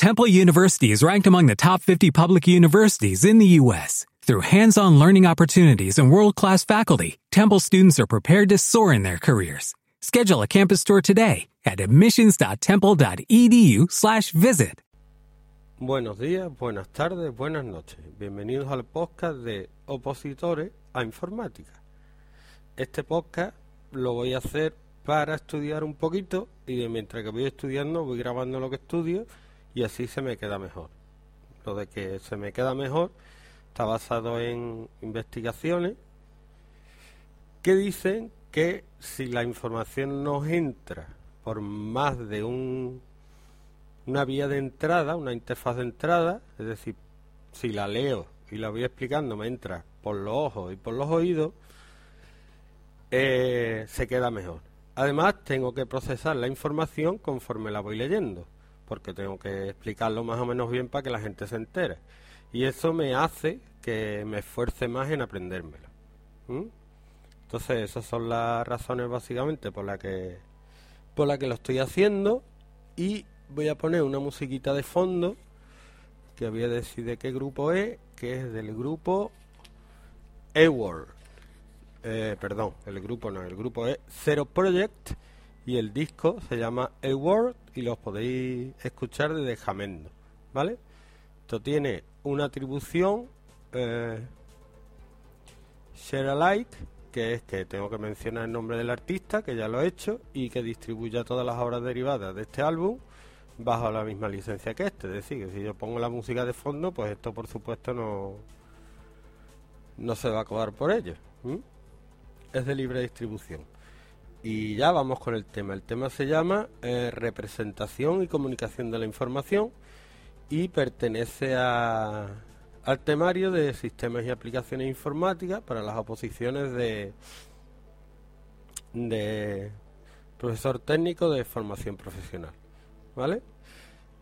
Temple University is ranked among the top 50 public universities in the U.S. Through hands-on learning opportunities and world-class faculty, Temple students are prepared to soar in their careers. Schedule a campus tour today at admissions.temple.edu/visit. Buenos días, buenas tardes, buenas noches. Bienvenidos al podcast de Opositores a Informática. Este podcast lo voy a hacer para estudiar un poquito y mientras que voy estudiando voy grabando lo que estudio y así se me queda mejor. Lo de que se me queda mejor está basado en investigaciones que dicen que si la información nos entra por más de un una vía de entrada, una interfaz de entrada, es decir, si la leo y la voy explicando, me entra por los ojos y por los oídos, eh, se queda mejor. Además, tengo que procesar la información conforme la voy leyendo, porque tengo que explicarlo más o menos bien para que la gente se entere. Y eso me hace que me esfuerce más en aprendérmelo. Entonces, esas son las razones básicamente por las que la que lo estoy haciendo y voy a poner una musiquita de fondo que voy a decir de qué grupo es, que es del grupo E-World. Eh, perdón, el grupo no, el grupo es Zero Project y el disco se llama E-World y los podéis escuchar desde Jamendo, ¿vale? Esto tiene una atribución eh, Share Alike, que es que tengo que mencionar el nombre del artista, que ya lo he hecho, y que distribuya todas las obras derivadas de este álbum bajo la misma licencia que este. Es decir, que si yo pongo la música de fondo, pues esto por supuesto no, no se va a cobrar por ello. Es de libre distribución. Y ya vamos con el tema. El tema se llama eh, Representación y Comunicación de la Información y pertenece a, al temario de Sistemas y Aplicaciones Informáticas para las oposiciones de, de profesor técnico de formación profesional. ¿Vale?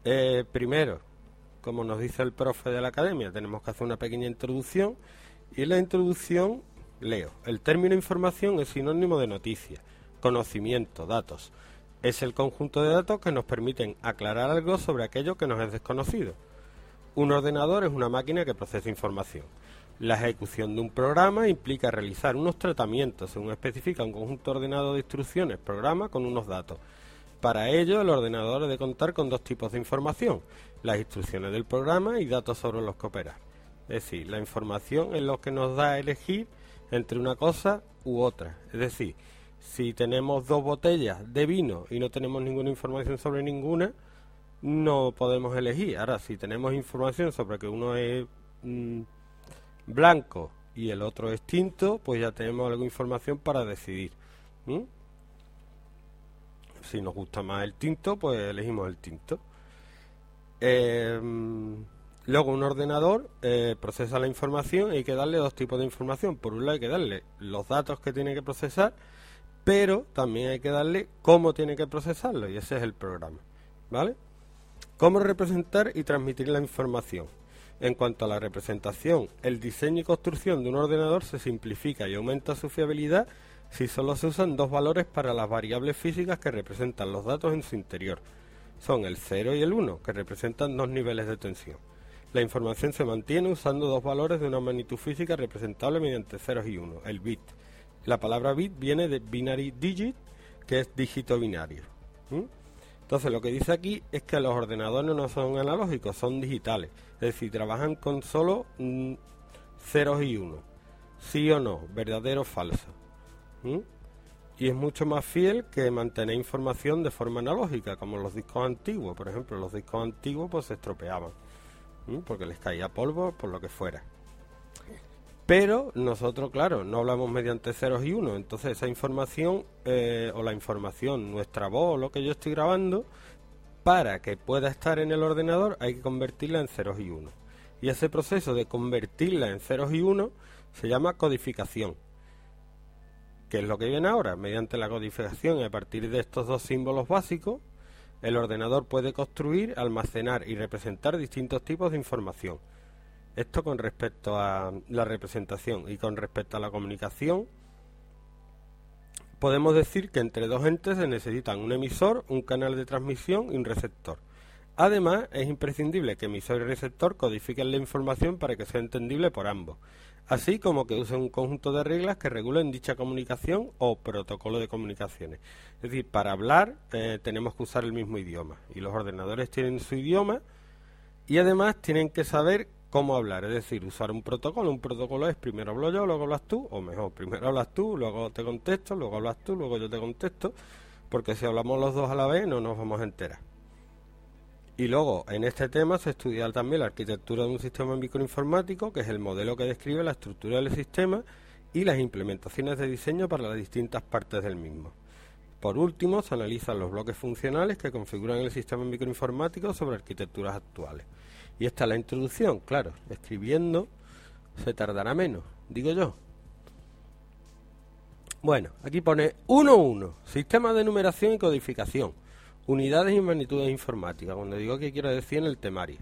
Eh, primero, como nos dice el profe de la academia, tenemos que hacer una pequeña introducción y la introducción leo, el término información es sinónimo de noticia, conocimiento, datos. Es el conjunto de datos que nos permiten aclarar algo sobre aquello que nos es desconocido. Un ordenador es una máquina que procesa información. La ejecución de un programa implica realizar unos tratamientos según especifica un conjunto ordenado de instrucciones, programa con unos datos para ello, el ordenador debe contar con dos tipos de información, las instrucciones del programa y datos sobre los que opera. Es decir, la información es lo que nos da a elegir entre una cosa u otra. Es decir, si tenemos dos botellas de vino y no tenemos ninguna información sobre ninguna, no podemos elegir. Ahora, si tenemos información sobre que uno es mm, blanco y el otro es tinto, pues ya tenemos algo información para decidir. Si nos gusta más el tinto, pues elegimos el tinto. Eh, luego un ordenador eh, procesa la información y hay que darle dos tipos de información. Por un lado hay que darle los datos que tiene que procesar, pero también hay que darle cómo tiene que procesarlo y ese es el programa. ¿Vale? ¿Cómo representar y transmitir la información? En cuanto a la representación, el diseño y construcción de un ordenador se simplifica y aumenta su fiabilidad si solo se usan dos valores para las variables físicas que representan los datos en su interior. Son el 0 y el 1, que representan dos niveles de tensión. La información se mantiene usando dos valores de una magnitud física representable mediante ceros y 1, el bit. La palabra bit viene de binary digit, que es dígito binario. Entonces lo que dice aquí es que los ordenadores no son analógicos, son digitales. Es decir, trabajan con solo mm, ceros y 1. Sí o no, verdadero o falso. Y es mucho más fiel que mantener información de forma analógica, como los discos antiguos. Por ejemplo, los discos antiguos pues se estropeaban, porque les caía polvo, por lo que fuera. Pero nosotros, claro, no hablamos mediante ceros y unos. Entonces esa información, eh, o la información, nuestra voz, lo que yo estoy grabando, para que pueda estar en el ordenador hay que convertirla en ceros y unos. Y ese proceso de convertirla en ceros y unos se llama codificación. ¿Qué es lo que viene ahora? Mediante la codificación y a partir de estos dos símbolos básicos, el ordenador puede construir, almacenar y representar distintos tipos de información. Esto con respecto a la representación y con respecto a la comunicación, podemos decir que entre dos entes se necesitan un emisor, un canal de transmisión y un receptor. Además, es imprescindible que emisor y receptor codifiquen la información para que sea entendible por ambos, así como que usen un conjunto de reglas que regulen dicha comunicación o protocolo de comunicaciones. Es decir, para hablar eh, tenemos que usar el mismo idioma y los ordenadores tienen su idioma y además tienen que saber cómo hablar, es decir, usar un protocolo. Un protocolo es primero hablo yo, luego hablas tú, o mejor, primero hablas tú, luego te contesto, luego hablas tú, luego yo te contesto, porque si hablamos los dos a la vez no nos vamos a enterar. Y luego, en este tema se estudia también la arquitectura de un sistema microinformático, que es el modelo que describe la estructura del sistema y las implementaciones de diseño para las distintas partes del mismo. Por último, se analizan los bloques funcionales que configuran el sistema microinformático sobre arquitecturas actuales. Y esta es la introducción, claro, escribiendo se tardará menos, digo yo. Bueno, aquí pone 1.1, sistema de numeración y codificación, unidades y magnitudes informáticas, cuando digo que quiero decir en el temario.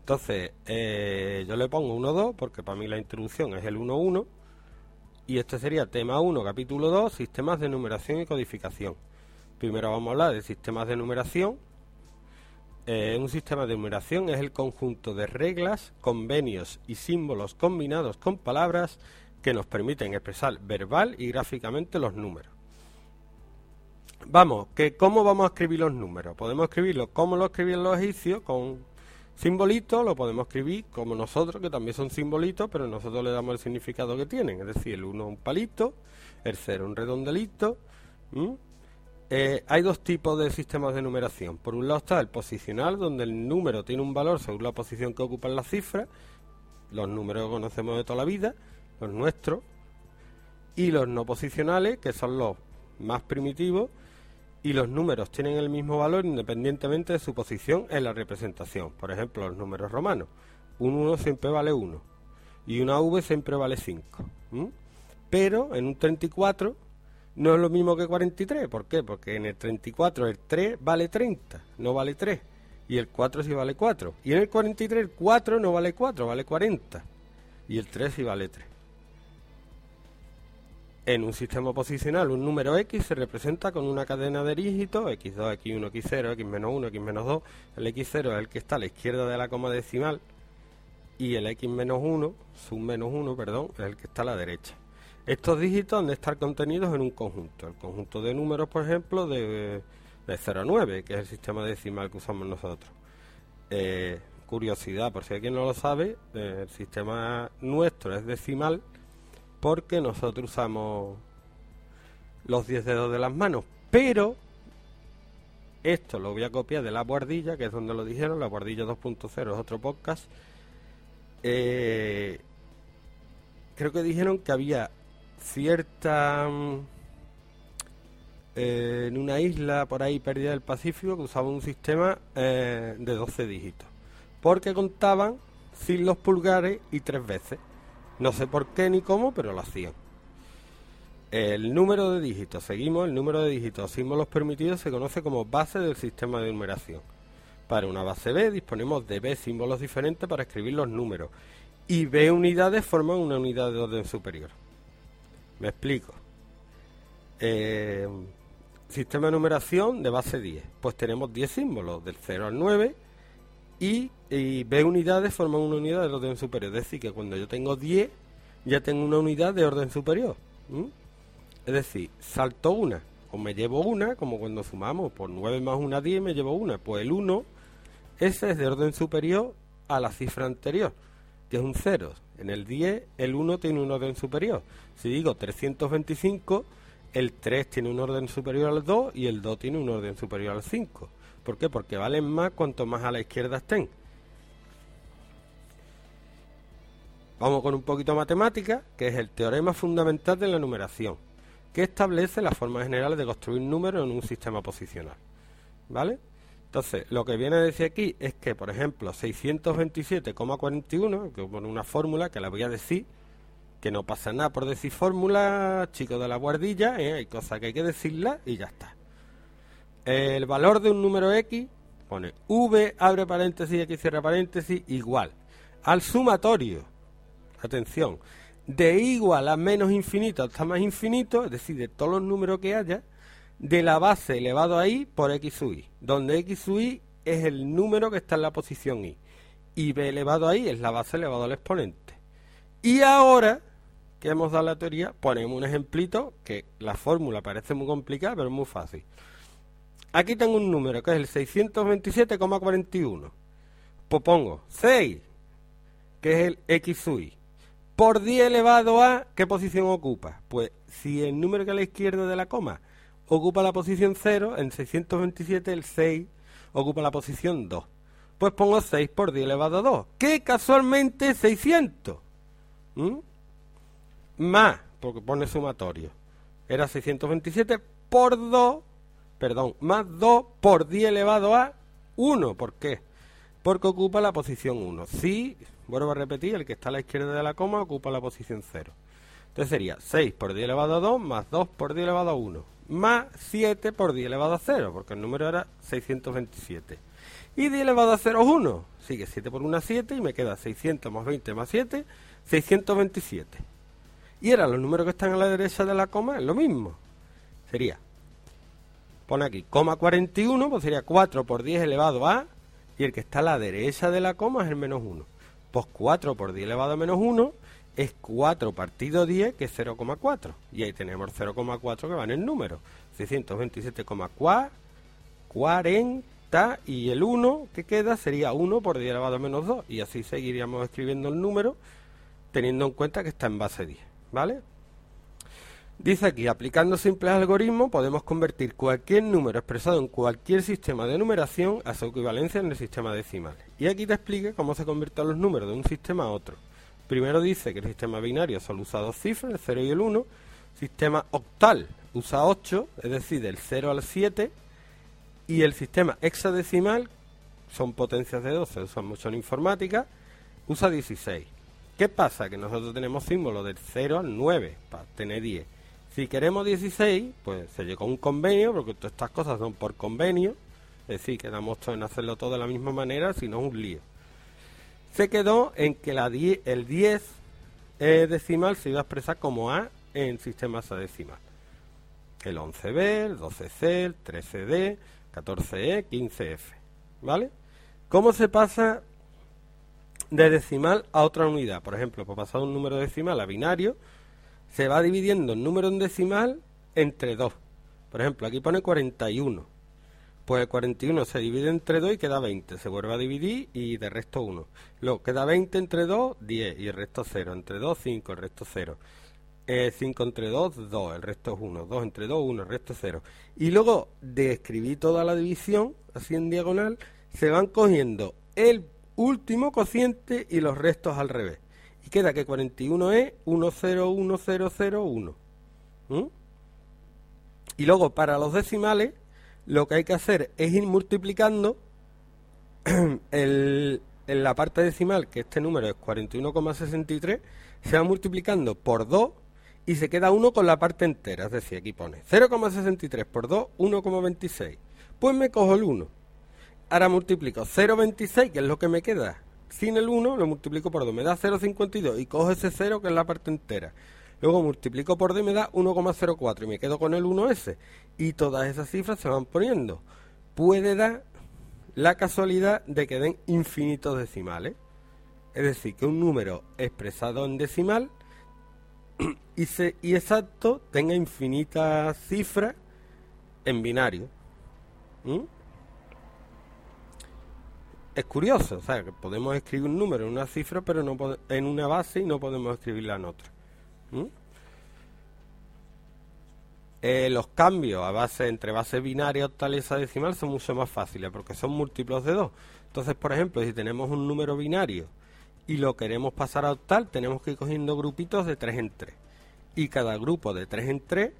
Entonces, eh, yo le pongo 1.2 porque para mí la introducción es el 1.1 y este sería tema 1, capítulo 2, sistemas de numeración y codificación. Primero vamos a hablar de sistemas de numeración, eh, un sistema de numeración es el conjunto de reglas, convenios y símbolos combinados con palabras que nos permiten expresar verbal y gráficamente los números. Vamos, que ¿cómo vamos a escribir los números? Podemos escribirlo como lo escribían los egipcios, con simbolitos, lo podemos escribir como nosotros, que también son simbolitos, pero nosotros le damos el significado que tienen. Es decir, el 1 un palito, el 0 un redondelito. Eh, hay dos tipos de sistemas de numeración. Por un lado está el posicional, donde el número tiene un valor según la posición que ocupan las cifras, los números que conocemos de toda la vida, los nuestros, y los no posicionales, que son los más primitivos, y los números tienen el mismo valor independientemente de su posición en la representación. Por ejemplo, los números romanos. Un 1 siempre vale 1 y una V siempre vale 5. Pero en un 34 no es lo mismo que 43. ¿Por qué? Porque en el 34 el 3 vale 30, no vale 3. Y el 4 sí vale 4. Y en el 43 el 4 no vale 4, vale 40. Y el 3 sí vale 3. En un sistema posicional, un número X se representa con una cadena de dígitos, X2, X1, X0, X-1, X-2. El X0 es el que está a la izquierda de la coma decimal y el X-1, sub menos 1, perdón, es el que está a la derecha. Estos dígitos han de estar contenidos en un conjunto. El conjunto de números, por ejemplo, de, 0 a 9, que es el sistema decimal que usamos nosotros. Eh, curiosidad, por si alguien no lo sabe, eh, el sistema nuestro es decimal porque nosotros usamos los 10 dedos de las manos. Pero esto lo voy a copiar de la guardilla, que es donde lo dijeron, la guardilla 2.0 es otro podcast. Eh, creo que dijeron que había cierta... Mm, eh, en una isla por ahí perdida del Pacífico que usaba un sistema eh, de 12 dígitos. Porque contaban sin los pulgares y tres veces. No sé por qué ni cómo, pero lo hacían. El número de dígitos, seguimos, el número de dígitos símbolos permitidos se conoce como base del sistema de numeración. Para una base B disponemos de B símbolos diferentes para escribir los números y B unidades forman una unidad de orden superior. Me explico. Eh, sistema de numeración de base 10. Pues tenemos 10 símbolos, del 0 al 9, y, B unidades forman una unidad de orden superior. Es decir, que cuando yo tengo 10, ya tengo una unidad de orden superior. Es decir, salto una, o me llevo una, como cuando sumamos por 9 más 1, 10, me llevo una. Pues el 1, ese es de orden superior a la cifra anterior, que es un 0. En el 10 el 1 tiene un orden superior. Si digo 325, el 3 tiene un orden superior al 2 y el 2 tiene un orden superior al 5. ¿Por qué? Porque valen más cuanto más a la izquierda estén. Vamos con un poquito de matemática, que es el teorema fundamental de la numeración, que establece las formas generales de construir números en un sistema posicional. ¿Vale? Entonces, lo que viene a decir aquí es que, por ejemplo, 627,41, que pone una fórmula que la voy a decir, que no pasa nada por decir fórmula, chicos de la guardilla, ¿eh? hay cosas que hay que decirla y ya está. El valor de un número X pone V, abre paréntesis, X cierra paréntesis, igual al sumatorio, atención, de igual a menos infinito hasta más infinito, es decir, de todos los números que haya, de la base elevado a i por x sub i, donde x sub i es el número que está en la posición i. Y b elevado a i es la base elevado al exponente. Y ahora que hemos dado la teoría, ponemos un ejemplito que la fórmula parece muy complicada, pero es muy fácil. Aquí tengo un número que es el 627,41. Pues pongo 6, que es el x y, por 10 elevado a, ¿qué posición ocupa? Pues si el número que a la izquierda de la coma ocupa la posición 0, en 627 el 6 ocupa la posición 2. Pues pongo 6 por 10 elevado a 2, que casualmente es 600 más, porque pone sumatorio, era 627 por 2, perdón, más 2 por 10 elevado a 1. ¿Por qué? Porque ocupa la posición 1. Si, vuelvo a repetir, el que está a la izquierda de la coma ocupa la posición 0. Entonces sería 6 por 10 elevado a 2 más 2 por 10 elevado a 1 más 7 por 10 elevado a 0, porque el número era 627. Y 10 elevado a 0 es 1. Sigue 7 por 1 7 y me queda 600 más 20 más 7, 627. Y eran los números que están a la derecha de la coma, es lo mismo. Sería, pone aquí, coma 41, pues sería 4 por 10 elevado a, y el que está a la derecha de la coma es el menos 1. Pues 4 por 10 elevado a menos 1 es 4 partido 10, que es 0,4. Y ahí tenemos 0,4 que va en el número. 627,40 y el 1 que queda sería 1 por 10 elevado a menos 2. Y así seguiríamos escribiendo el número teniendo en cuenta que está en base 10. ¿Vale? Dice aquí, aplicando simples algoritmos podemos convertir cualquier número expresado en cualquier sistema de numeración a su equivalencia en el sistema decimal. Y aquí te explique cómo se convierten los números de un sistema a otro. Primero dice que el sistema binario solo usa dos cifras, el 0 y el 1. Sistema octal usa 8, es decir, del 0 al 7. Y el sistema hexadecimal, son potencias de 12, usan mucho en informática, usa 16. ¿Qué pasa? Que nosotros tenemos símbolos del 0 al 9 para tener 10. Si queremos 16, pues se llegó a un convenio, porque todas estas cosas son por convenio. Es decir, quedamos en hacerlo todo de la misma manera, si no es un lío. Se quedó en que la el 10 decimal se iba a expresar como A en sistema decimal. El 11B, el 12C, el 13D, 14E, 15F. ¿Vale? ¿Cómo se pasa de decimal a otra unidad. Por ejemplo, por pasar un número decimal a binario, se va dividiendo el número en decimal entre 2. Por ejemplo, aquí pone 41. Pues el 41 se divide entre 2 y queda 20. Se vuelve a dividir y de resto 1. Luego queda 20 entre 2, 10 y el resto 0. Entre 2, 5, el resto 0. 5 eh, entre 2, 2, el resto es 1. 2 entre 2, 1, el resto es 0. Y luego de escribir toda la división, así en diagonal, se van cogiendo el último cociente y los restos al revés. Y queda que 41 es 101001. Y luego para los decimales lo que hay que hacer es ir multiplicando el, en la parte decimal, que este número es 41,63, se va multiplicando por 2 y se queda 1 con la parte entera. Es decir, aquí pone 0,63 por 2, 1,26. Pues me cojo el 1 Ahora multiplico 0,26, que es lo que me queda. Sin el 1 lo multiplico por 2, me da 0,52 y cojo ese 0 que es la parte entera. Luego multiplico por 2 y me da 1,04 y me quedo con el 1S. Y todas esas cifras se van poniendo. Puede dar la casualidad de que den infinitos decimales. Es decir, que un número expresado en decimal y, y exacto tenga infinitas cifras en binario. ¿Mm? es curioso, o sea, que podemos escribir un número en una cifra, pero no en una base y no podemos escribirla en otra. Eh, los cambios a base entre base binaria, octal y decimal son mucho más fáciles porque son múltiplos de 2. Entonces, por ejemplo, si tenemos un número binario y lo queremos pasar a octal, tenemos que ir cogiendo grupitos de 3 en 3. Y cada grupo de 3 en 3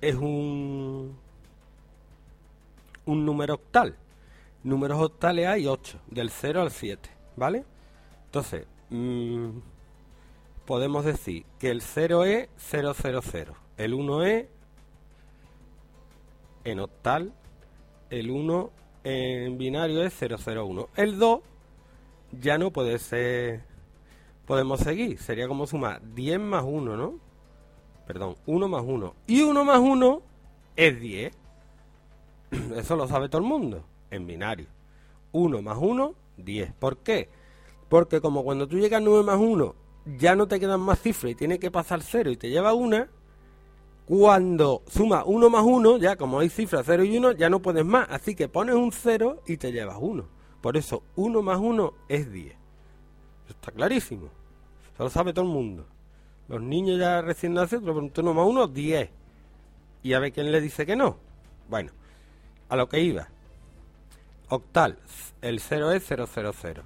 es un, un número octal números octales hay 8, del 0 al 7, ¿vale? Entonces, mm, podemos decir que el 0 es 000, el 1 es en octal, el 1 en binario es 001. El 2 ya no puede ser, podemos seguir, sería como sumar 10 más 1, ¿no? Perdón, 1 más 1. Y 1 más 1 es 10. Eso lo sabe todo el mundo en binario. 1 más 1, 10. ¿Por qué? Porque como cuando tú llegas a 9 más 1 ya no te quedan más cifras y tiene que pasar 0 y te lleva una, cuando suma 1 más 1, ya como hay cifras 0 y 1, ya no puedes más. Así que pones un 0 y te llevas 1. Por eso 1 más 1 es 10. Está clarísimo. Eso lo sabe todo el mundo. Los niños ya recién nacidos, lo preguntan 1 más 1, 10. Y a ver quién le dice que no. Bueno, a lo que iba. Octal, el 0 es 000.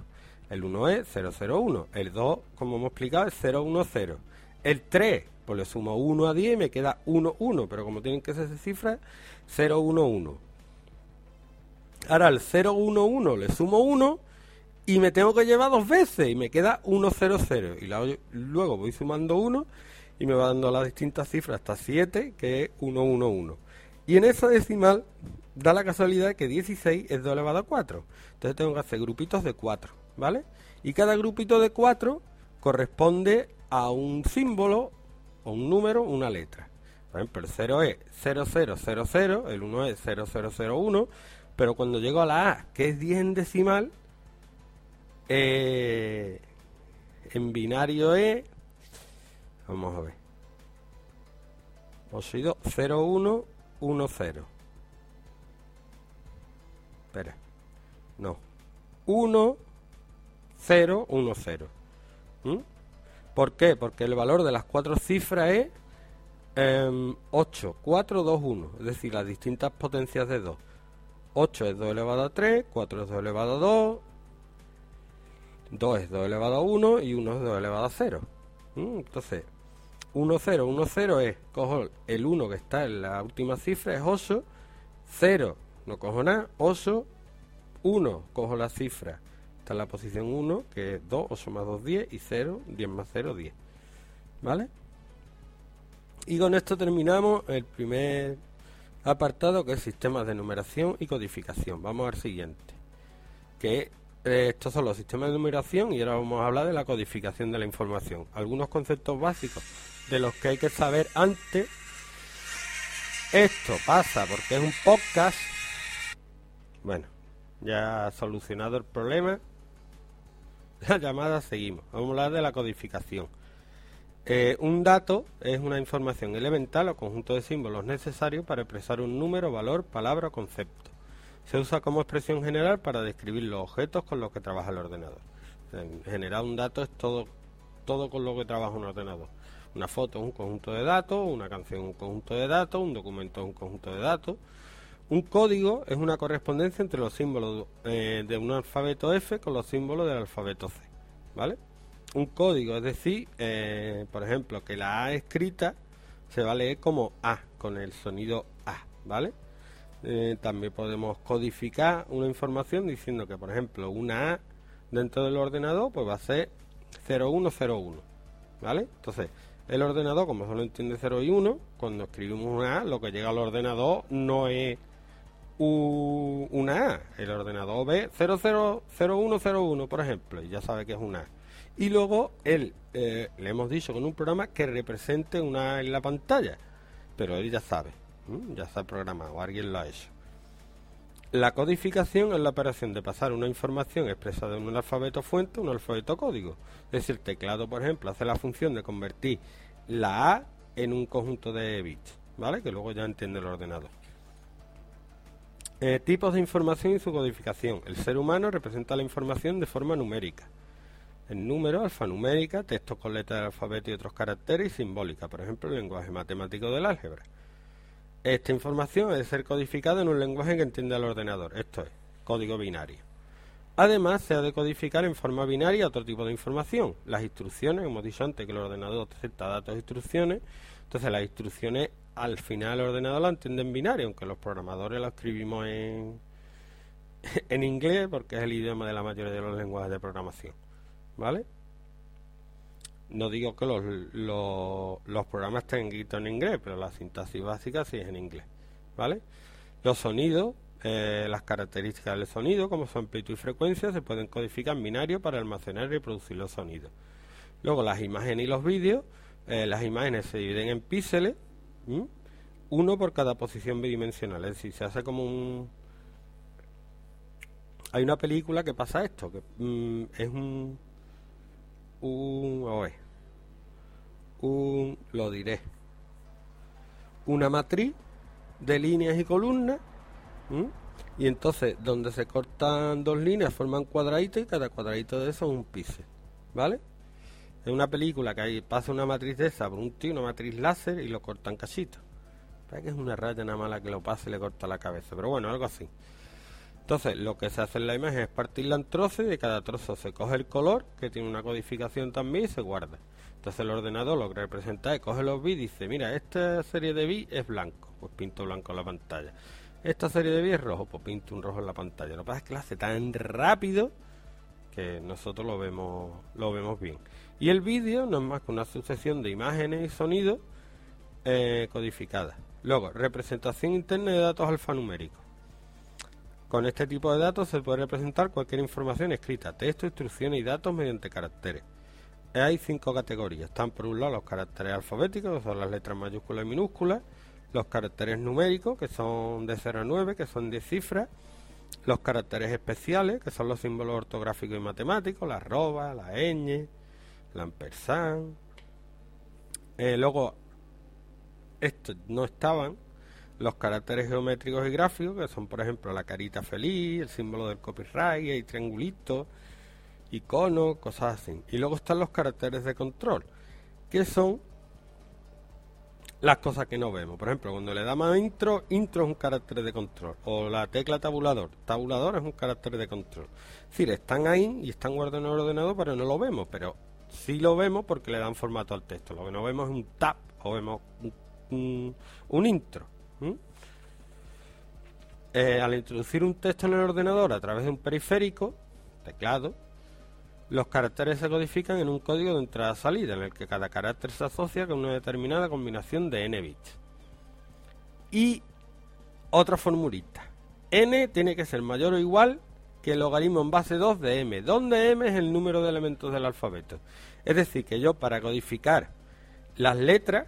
El 1 es 001. El 2, como hemos explicado, es 010. El 3, pues le sumo 1 a 10 y me queda 1, 1. Pero como tienen que ser cifras, 011. Ahora al 011 le sumo 1 y me tengo que llevar dos veces y me queda 100. Y luego voy sumando 1 y me va dando las distintas cifras hasta 7, que es 111. Y en esa decimal da la casualidad que 16 es 2 elevado a 4. Entonces tengo que hacer grupitos de 4, ¿vale? Y cada grupito de 4 corresponde a un símbolo o un número, una letra. Por ejemplo, el 0 es 0000, el 1 es 0001, pero cuando llego a la A, que es 10 en decimal, eh, en binario es, vamos a ver, hemos sido 0110. Espera, no, 1, 0, 1, 0. ¿Por qué? Porque el valor de las cuatro cifras es 8, 4, 2, 1, es decir, las distintas potencias de 2. 8 es 2 elevado a 3, 4 es 2 elevado a 2, 2 es 2 elevado a 1 y 1 es 2 elevado a 0. ¿Mm? Entonces, 1, 0, 1, 0 es, cojo el 1 que está en la última cifra, es 8, 0, no cojo nada, 8, 1, cojo la cifra, está en la posición 1, que es 2, 8 más 2, 10, y 0, 10 más 0, 10. ¿Vale? Y con esto terminamos el primer apartado que es sistemas de numeración y codificación. Vamos al siguiente, que eh, estos son los sistemas de numeración y ahora vamos a hablar de la codificación de la información. Algunos conceptos básicos de los que hay que saber antes. Esto pasa porque es un podcast. Bueno, ya solucionado el problema. La llamada seguimos. Vamos a hablar de la codificación. Eh, un dato es una información elemental o conjunto de símbolos necesarios para expresar un número, valor, palabra o concepto. Se usa como expresión general para describir los objetos con los que trabaja el ordenador. En general un dato es todo, todo con lo que trabaja un ordenador. Una foto es un conjunto de datos, una canción es un conjunto de datos, un documento es un conjunto de datos. Un código es una correspondencia entre los símbolos eh, de un alfabeto F con los símbolos del alfabeto C. ¿Vale? un código, es decir, eh, por ejemplo, que la A escrita se va a leer como A, con el sonido A, ¿vale? Eh, también podemos codificar una información diciendo que, por ejemplo, una A dentro del ordenador pues va a ser 0101, ¿vale? Entonces, el ordenador, como solo entiende 0 y 1, cuando escribimos una A, lo que llega al ordenador no es una A. El ordenador ve 000101, por ejemplo, y ya sabe que es una A y luego él, eh, le hemos dicho con un programa que represente una en la pantalla, pero él ya sabe, ya está programado, alguien lo ha hecho. La codificación es la operación de pasar una información expresada en un alfabeto fuente a un alfabeto código. Es decir, el teclado, por ejemplo, hace la función de convertir la A en un conjunto de bits, ¿vale? Que luego ya entiende el ordenador. Eh, tipos de información y su codificación. El ser humano representa la información de forma numérica en números, alfanumérica, textos con letras del alfabeto y otros caracteres y simbólica, por ejemplo, el lenguaje matemático del álgebra. Esta información debe ser codificada en un lenguaje que entienda el ordenador, esto es, código binario. Además, se ha de codificar en forma binaria otro tipo de información, las instrucciones, hemos dicho antes que el ordenador acepta datos e instrucciones, entonces las instrucciones al final el ordenador la entiende en binario, aunque los programadores lo escribimos en, en inglés porque es el idioma de la mayoría de los lenguajes de programación. ¿vale? No digo que los, los, programas estén escritos en inglés, pero la sintaxis básica sí es en inglés, ¿vale? Los sonidos, eh, las características del sonido, como su amplitud y frecuencia, se pueden codificar en binario para almacenar y reproducir los sonidos. Luego las imágenes y los vídeos, eh, las imágenes se dividen en píxeles, uno por cada posición bidimensional, es decir, se hace como un, hay una película que pasa esto, que mm, es un... un... un... lo diré. Una matriz de líneas y columnas. Y entonces, donde se cortan dos líneas, forman cuadraditos y cada cuadradito de eso es un píxel. ¿Vale? Es una película que pasa una matriz de esa por un tío, una matriz láser y lo cortan cachitos. Parece que es una raya nada mala que lo pase y le corta la cabeza, pero bueno, algo así. Entonces, lo que se hace en la imagen es partirla en trozos y de cada trozo se coge el color, que tiene una codificación también, y se guarda. Entonces el ordenador lo que representa es coge los bits y dice, mira, esta serie de bits es blanco, pues pinto blanco en la pantalla. Esta serie de bits es rojo, pues pinto un rojo en la pantalla. Lo que pasa es que lo hace tan rápido que nosotros lo vemos, lo vemos bien. Y el vídeo no es más que una sucesión de imágenes y sonidos eh, codificadas. Luego, representación interna de datos alfanuméricos. Con este tipo de datos se puede representar cualquier información escrita, texto, instrucciones y datos mediante caracteres. Hay cinco categorías. Están por un lado los caracteres alfabéticos, que son las letras mayúsculas y minúsculas, los caracteres numéricos, que son de 0 a 9, que son de cifras, los caracteres especiales, que son los símbolos ortográficos y matemáticos, la arroba, la ñ, la ampersand. Eh, luego, estos no estaban los caracteres geométricos y gráficos, que son por ejemplo la carita feliz, el símbolo del copyright, y triangulitos, iconos, cosas así. Y luego están los caracteres de control, que son las cosas que no vemos. Por ejemplo, cuando le damos a intro, intro es un carácter de control. O la tecla tabulador, tabulador es un carácter de control. Es decir, están ahí y están guardados en el ordenador, pero no lo vemos. Pero sí lo vemos porque le dan formato al texto. Lo que no vemos es un tab o vemos un intro. Eh, al introducir un texto en el ordenador a través de un periférico, teclado, los caracteres se codifican en un código de entrada-salida, en el que cada carácter se asocia con una determinada combinación de n bits. Y otra formulita. n tiene que ser mayor o igual que el logaritmo en base 2 de m, donde m es el número de elementos del alfabeto. Es decir, que yo para codificar las letras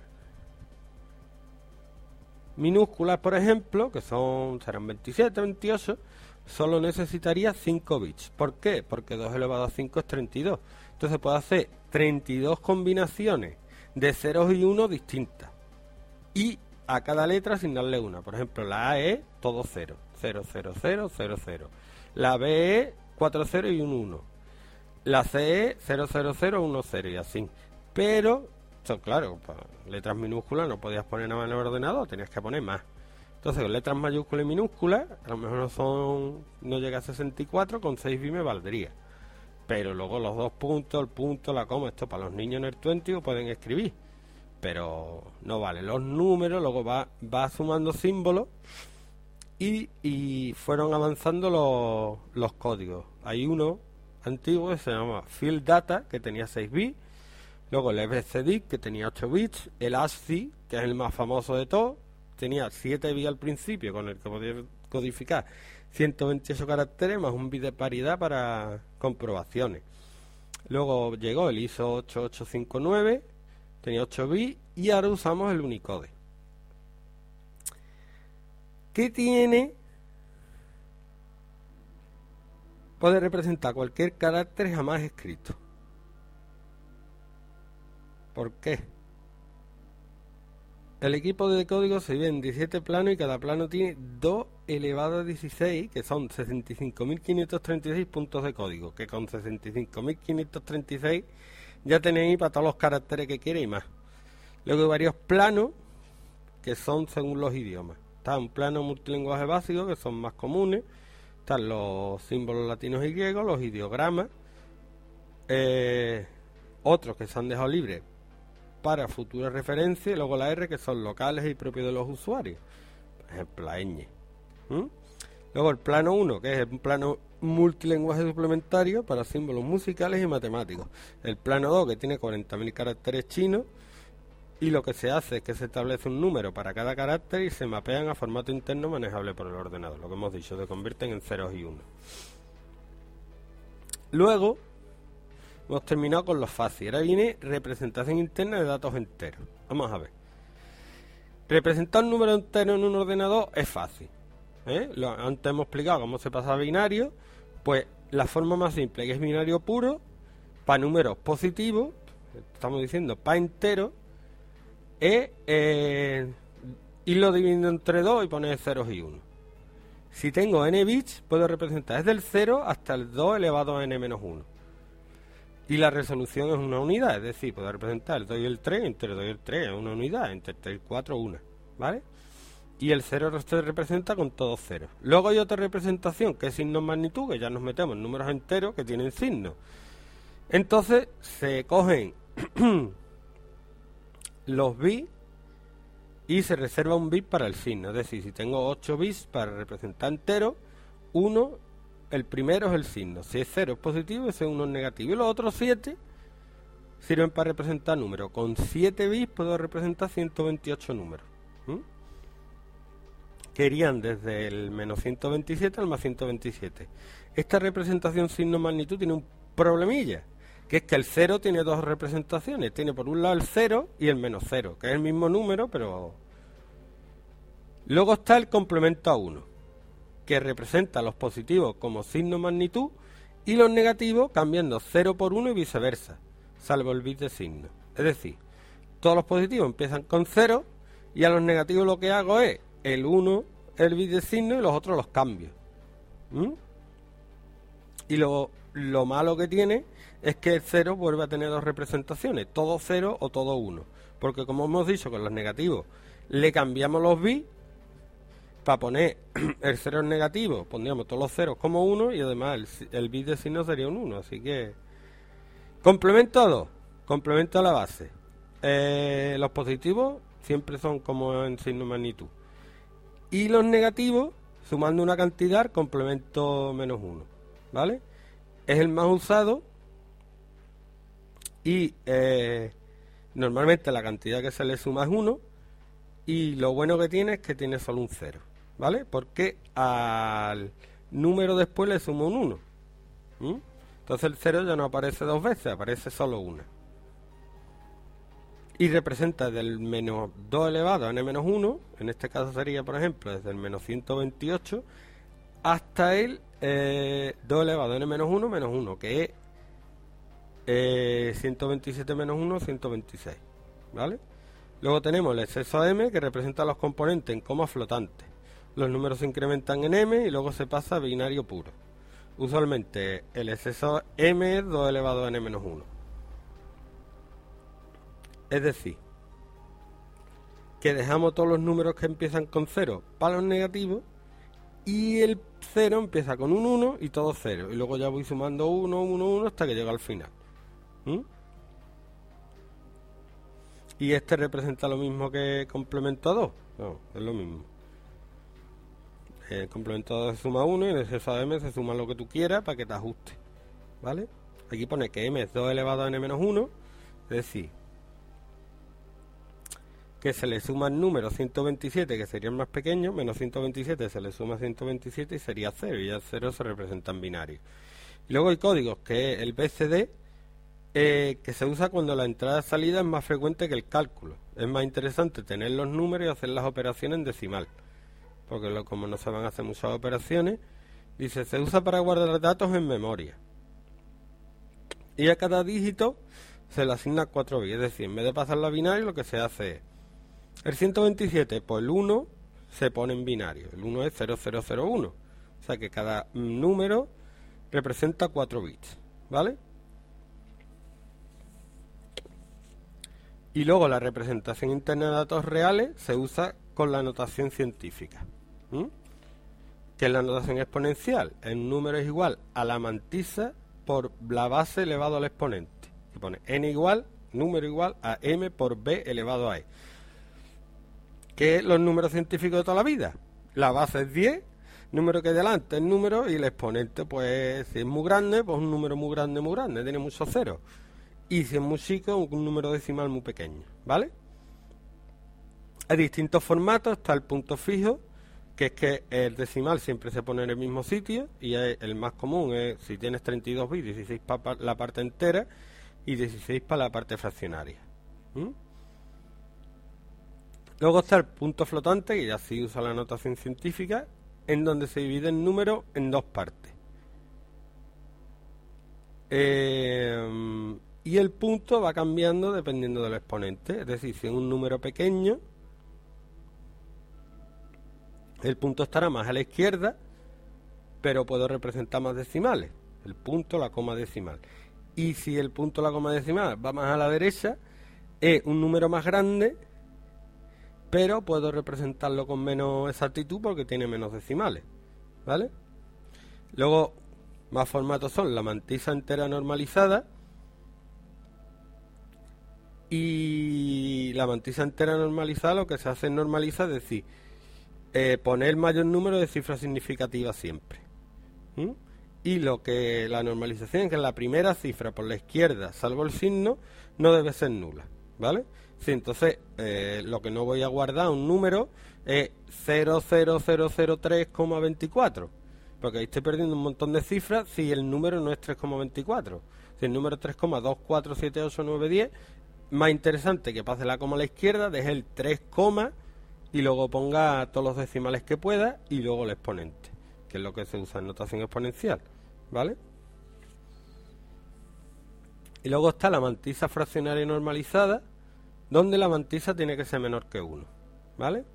minúsculas, por ejemplo, que son serán 27, 28, solo necesitaría 5 bits. ¿Por qué? Porque 2 elevado a 5 es 32. Entonces puedo hacer 32 combinaciones de ceros y 1 distintas. Y a cada letra asignarle una. Por ejemplo, la A todo 0. 0, 0, 0, 0, 0. La B es 4 0 y un 1. La C es 0, 0, 0, 1, 0 y así. Pero claro, letras minúsculas no podías poner nada en el ordenador, tenías que poner más. Entonces, letras mayúsculas y minúsculas, a lo mejor no son, no llega a 64, con 6 b me valdría. Pero luego los dos puntos, el punto, la coma, esto para los niños en el 20 pueden escribir. Pero no vale. Los números, luego va, va sumando símbolos y, y fueron avanzando los, los códigos. Hay uno antiguo que se llama Field Data, que tenía 6 bits Luego el FCD, que tenía 8 bits. El ASCII, que es el más famoso de todos, tenía 7 bits al principio, con el que podía codificar 128 caracteres, más un bit de paridad para comprobaciones. Luego llegó el ISO 8859, tenía 8 bits, y ahora usamos el Unicode. ¿Qué tiene? Puede representar cualquier carácter jamás escrito. ¿Por qué? El equipo de código se divide en 17 planos y cada plano tiene 2 elevado a 16, que son 65.536 puntos de código, que con 65.536 ya tenéis para todos los caracteres que queréis más. Luego hay varios planos que son según los idiomas. Está un plano multilinguaje básico, que son más comunes. Están los símbolos latinos y griegos, los ideogramas. Eh, otros que se han dejado libres para futuras referencias y luego la R que son locales y propios de los usuarios. Por ejemplo, la ñ. Luego el plano 1, que es un plano multilingüe suplementario para símbolos musicales y matemáticos. El plano 2, que tiene 40.000 caracteres chinos. Y lo que se hace es que se establece un número para cada carácter y se mapean a formato interno manejable por el ordenador. Lo que hemos dicho, se convierten en ceros y unos. Luego, Hemos terminado con lo fácil. Ahora viene representación interna de datos enteros. Vamos a ver. Representar un número entero en un ordenador es fácil. ¿eh? antes hemos explicado cómo se pasa a binario. Pues la forma más simple, que es binario puro, para números positivos, estamos diciendo para enteros, es eh, irlo dividiendo entre 2 y poner ceros y 1. Si tengo n bits, puedo representar desde el 0 hasta el 2 elevado a n menos 1. Y la resolución es una unidad, es decir, puedo representar el 2 y el 3 entre el 2 y el 3 es una unidad, entre el 3 y el 4 una, ¿vale? Y el 0 se representa con todos ceros. Luego hay otra representación que es signo magnitud, que ya nos metemos en números enteros que tienen signos. Entonces se cogen los bits y se reserva un bit para el signo. Es decir, si tengo 8 bits para representar entero, uno, el primero es el signo. Si es 0 es positivo, ese 1 es negativo. Y los otros 7 sirven para representar números. Con 7 bits puedo representar 128 números. Que irían desde el menos 127 al más 127. Esta representación signo-magnitud tiene un problemilla que es que el 0 tiene dos representaciones. Tiene por un lado el 0 y el menos 0, que es el mismo número, pero... Luego está el complemento a 1, que representa los positivos como signo magnitud y los negativos cambiando 0 por 1 y viceversa, salvo el bit de signo. Es decir, todos los positivos empiezan con 0 y a los negativos lo que hago es el 1, el bit de signo y los otros los cambio. ¿Mm? Y lo, lo malo que tiene es que el 0 vuelve a tener dos representaciones, todo 0 o todo 1. Porque como hemos dicho con los negativos, le cambiamos los bits para poner el 0 en negativo, pondríamos todos los ceros como 1 y además el, bit de signo sería un 1. Así que complemento a 2, complemento a la base. Eh, los positivos siempre son como en signo magnitud. Y los negativos, sumando una cantidad, complemento menos 1. ¿Vale? Es el más usado y eh, normalmente la cantidad que se le suma es 1 y lo bueno que tiene es que tiene solo un 0, ¿vale? Porque al número después le sumo un 1. Entonces el 0 ya no aparece dos veces, aparece solo una. Y representa del menos 2 elevado a n menos 1, en este caso sería, por ejemplo, desde el menos 128 hasta el eh, 2 elevado a n menos 1 menos 1, que es 127 eh, menos 1, 126. ¿Vale? Luego tenemos el exceso m que representa los componentes en coma flotante. Los números se incrementan en m y luego se pasa a binario puro. Usualmente el exceso m es 2 elevado a n menos 1. Es decir, que dejamos todos los números que empiezan con 0 para los negativos y el 0 empieza con un 1 y todo 0. Y luego ya voy sumando 1, 1, 1 hasta que llega al final. ¿Mm? ¿Y este representa lo mismo que complemento 2? No, es lo mismo. El complemento 2 se suma 1 y en ese m se suma lo que tú quieras para que te ajuste. ¿Vale? Aquí pone que m es 2 elevado a n menos 1, es decir, que se le suma el número 127, que sería el más pequeño, menos 127 se le suma 127 y sería 0, y el 0 se representa en binario. Luego hay códigos, que es el BCD, eh, que se usa cuando la entrada-salida es más frecuente que el cálculo. Es más interesante tener los números y hacer las operaciones en decimal. Porque como no se van a hacer muchas operaciones, dice, se usa para guardar datos en memoria. Y a cada dígito se le asigna 4 bits. Es decir, en vez de pasar la binario, lo que se hace es... El 127, pues el 1 se pone en binario. El 1 es 0001. O sea que cada número representa 4 bits. ¿Vale? Y luego la representación interna de datos reales se usa con la notación científica. Que es la notación exponencial. El número es igual a la mantisa por la base elevado al exponente. Se pone n igual, número igual a m por b elevado a e. ¿Qué es los números científicos de toda la vida? La base es 10, número que delante es número y el exponente, pues si es muy grande, pues un número muy grande, muy grande, tiene muchos ceros y si es muy chico, un número decimal muy pequeño, ¿vale? Hay distintos formatos, está el punto fijo, que es que el decimal siempre se pone en el mismo sitio y el más común es si tienes 32 bits, 16 para la parte entera y 16 para la parte fraccionaria. Luego está el punto flotante, que ya sí usa la notación científica, en donde se divide el número en dos partes. Eh, y el punto va cambiando dependiendo del exponente. Es decir, si es un número pequeño, el punto estará más a la izquierda, pero puedo representar más decimales. El punto, la coma decimal. Y si el punto, la coma decimal va más a la derecha, es un número más grande, pero puedo representarlo con menos exactitud porque tiene menos decimales. ¿Vale? Luego, más formatos son la mantisa entera normalizada y la mantisa entera normalizada lo que se hace es normalizar, es decir, eh, poner mayor número de cifras significativas siempre. Y lo que la normalización es que la primera cifra por la izquierda, salvo el signo, no debe ser nula. ¿Vale? Sí, entonces eh, lo que no voy a guardar un número es 00003,24. Porque ahí estoy perdiendo un montón de cifras si el número no es 3,24. Si el número es 3,24789110, más interesante que pase la coma a la izquierda, deje el 3, y luego ponga todos los decimales que pueda y luego el exponente, que es lo que se usa en notación exponencial, ¿vale? Y luego está la mantisa fraccionaria normalizada, donde la mantisa tiene que ser menor que 1, ¿vale?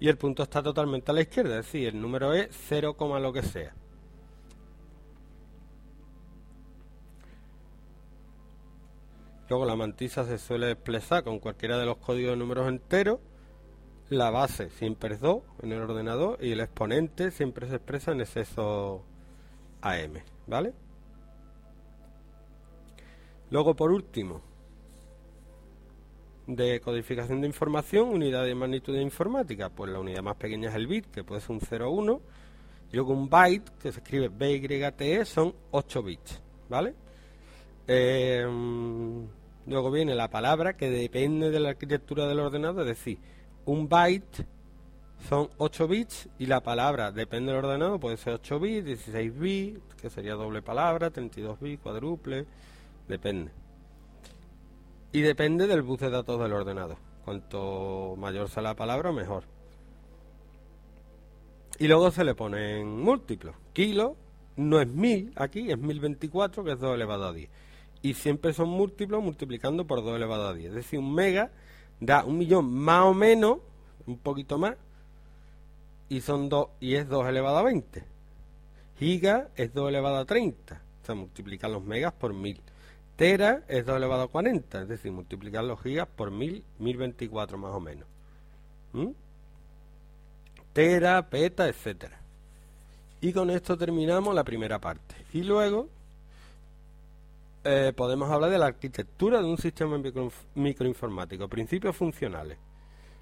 Y el punto está totalmente a la izquierda, es decir, el número es 0, lo que sea. Luego la mantisa se suele expresar con cualquiera de los códigos de números enteros la base siempre es 2 en el ordenador y el exponente siempre se expresa en exceso AM, ¿vale? Luego, por último, de codificación de información, unidad de magnitud de informática, pues la unidad más pequeña es el bit, que puede ser un 0 1, y luego un byte, que se escribe BYTE, son 8 bits, ¿vale? Eh, luego viene la palabra que depende de la arquitectura del ordenador, es decir, un byte son 8 bits y la palabra, depende del ordenador, puede ser 8 bits, 16 bits, que sería doble palabra, 32 bits, cuádruple, depende. Y depende del bus de datos del ordenador. Cuanto mayor sea la palabra, mejor. Y luego se le ponen múltiplos. Kilo no es 1000 aquí, es 1024, que es 2 elevado a 10. Y siempre son múltiplos multiplicando por 2 elevado a 10. Es decir, un mega da un millón más o menos, un poquito más, y son dos y es 2 elevado a 20. Giga es 2 elevado a 30, o sea, multiplicar los megas por 1000. Tera es 2 elevado a 40, es decir, multiplicar los gigas por 1000, 1024 más o menos. ¿Mm? Tera, peta, etcétera. Y con esto terminamos la primera parte. Y luego eh, podemos hablar de la arquitectura de un sistema microinformático, principios funcionales.